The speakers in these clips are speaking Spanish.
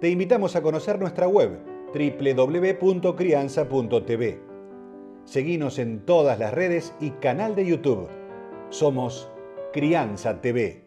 te invitamos a conocer nuestra web www.crianza.tv. Seguimos en todas las redes y canal de YouTube. Somos Crianza TV.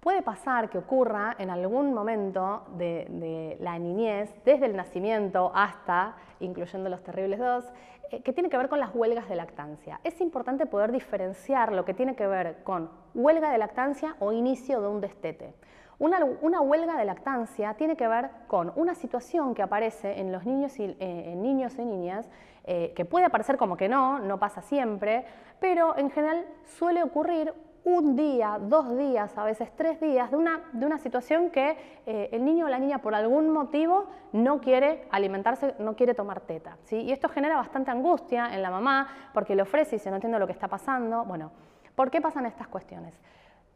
Puede pasar que ocurra en algún momento de, la niñez, desde el nacimiento hasta, incluyendo los terribles dos, eh, que tiene que ver con las huelgas de lactancia. Es importante poder diferenciar lo que tiene que ver con huelga de lactancia o inicio de un destete. Una, huelga de lactancia tiene que ver con una situación que aparece en los niños y, eh, niños y niñas, eh, que puede aparecer como que no, no pasa siempre, pero en general suele ocurrir un día, dos días, a veces tres días, de una, de una situación que eh, el niño o la niña por algún motivo no quiere alimentarse, no quiere tomar teta. ¿sí? Y esto genera bastante angustia en la mamá porque le ofrece y se no entiende lo que está pasando. Bueno, ¿por qué pasan estas cuestiones?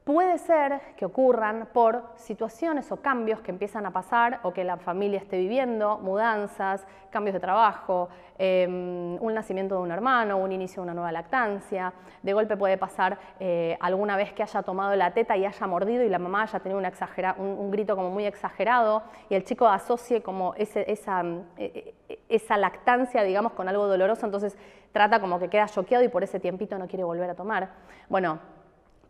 Puede ser que ocurran por situaciones o cambios que empiezan a pasar o que la familia esté viviendo, mudanzas, cambios de trabajo, em, un nacimiento de un hermano, un inicio de una nueva lactancia. De golpe puede pasar eh, alguna vez que haya tomado la teta y haya mordido y la mamá haya tenido un, grito como muy exagerado y el chico asocie como esa, e, e, esa lactancia, digamos, con algo doloroso, entonces trata como que queda choqueado y por ese tiempito no quiere volver a tomar. Bueno,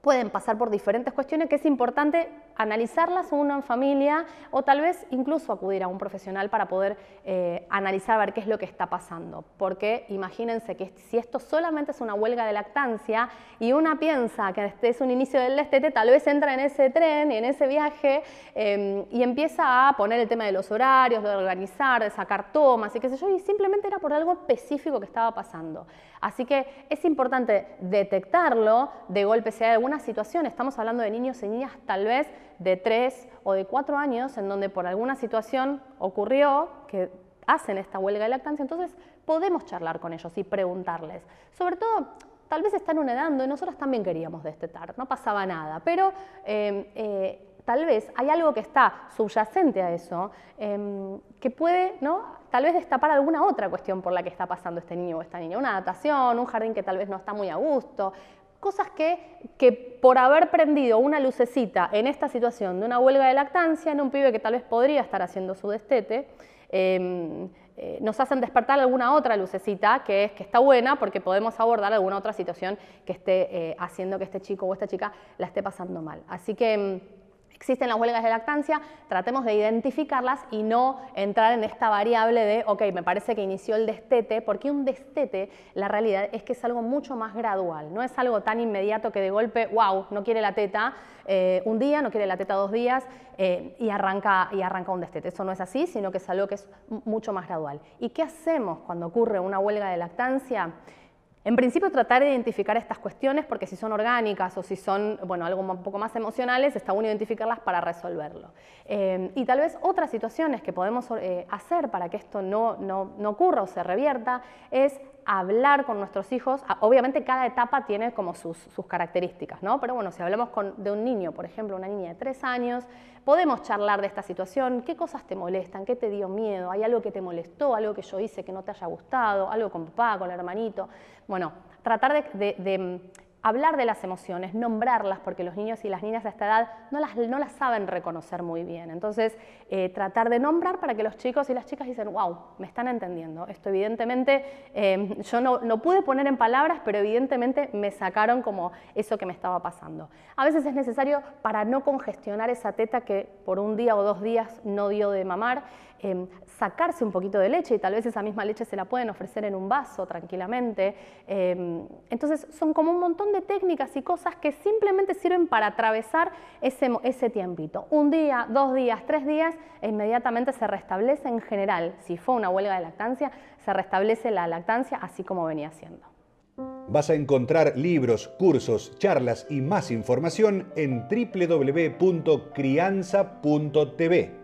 pueden pasar por diferentes cuestiones que es importante analizarlas uno en familia o tal vez incluso acudir a un profesional para poder eh, analizar, ver qué es lo que está pasando. Porque imagínense que si esto solamente es una huelga de lactancia y una piensa que este es un inicio del destete, tal vez entra en ese tren y en ese viaje em, y empieza a poner el tema de los horarios, de organizar, de sacar tomas y qué sé yo, y simplemente era por algo específico que estaba pasando. Así que es importante detectarlo de golpe si hay alguna situación, estamos hablando de niños y niñas tal vez de tres o de cuatro años en donde por alguna situación ocurrió que hacen esta huelga de lactancia, entonces podemos charlar con ellos y preguntarles. Sobre todo, tal vez están una edad y nosotros también queríamos destetar, no pasaba nada, pero em, eh, tal vez hay algo que está subyacente a eso, em, que puede, ¿no? Tal vez destapar alguna otra cuestión por la que está pasando este niño o esta niña, una adaptación, un jardín que tal vez no está muy a gusto, cosas que, que por haber prendido una lucecita en esta situación de una huelga de lactancia en un pibe que tal vez podría estar haciendo su destete, em, eh, nos hacen despertar alguna otra lucecita que es que está buena porque podemos abordar alguna otra situación que esté eh, haciendo que este chico o esta chica la esté pasando mal. Así que em, existen las huelgas de lactancia, tratemos de identificarlas y no entrar en esta variable de, ok, me parece que inició el destete, porque un destete, la realidad es que es algo mucho más gradual, no es algo tan inmediato que de golpe, wow, no quiere la teta eh, un día, no quiere la teta dos días eh, y, arranca, y arranca un destete. Eso no es así, sino que es algo que es mucho más gradual. ¿Y qué hacemos cuando ocurre una huelga de lactancia? En principio tratar de identificar estas cuestiones porque si son orgánicas o si son bueno, algo un poco más emocionales, está bueno identificarlas para resolverlo. Eh, y tal vez otras situaciones que podemos eh, hacer para que esto no, no, no ocurra o se revierta es hablar con nuestros hijos, obviamente cada etapa tiene como sus, características, ¿no? Pero bueno, si hablamos de un niño, por ejemplo, una niña de tres años, podemos charlar de esta situación, qué cosas te molestan, qué te dio miedo, hay algo que te molestó, algo que yo hice que no te haya gustado, algo con papá, con el hermanito. Bueno, tratar de hablar de las emociones, nombrarlas, porque los niños y las niñas de esta edad no las, no las saben reconocer muy bien. Entonces, eh, tratar de nombrar para que los chicos y las chicas dicen, wow, me están entendiendo. Esto evidentemente, eh, yo no, no, pude poner en palabras, pero evidentemente me sacaron como eso que me estaba pasando. A veces es necesario para no congestionar esa teta que por un día o dos días no dio de mamar, Em, sacarse un poquito de leche y tal vez esa misma leche se la pueden ofrecer en un vaso tranquilamente. Em, entonces son como un montón de técnicas y cosas que simplemente sirven para atravesar ese, ese tiempito. Un día, dos días, tres días e inmediatamente se restablece en general, si fue una huelga de lactancia, se restablece la lactancia así como venía siendo. Vas a encontrar libros, cursos, charlas y más información en www.crianza.tv.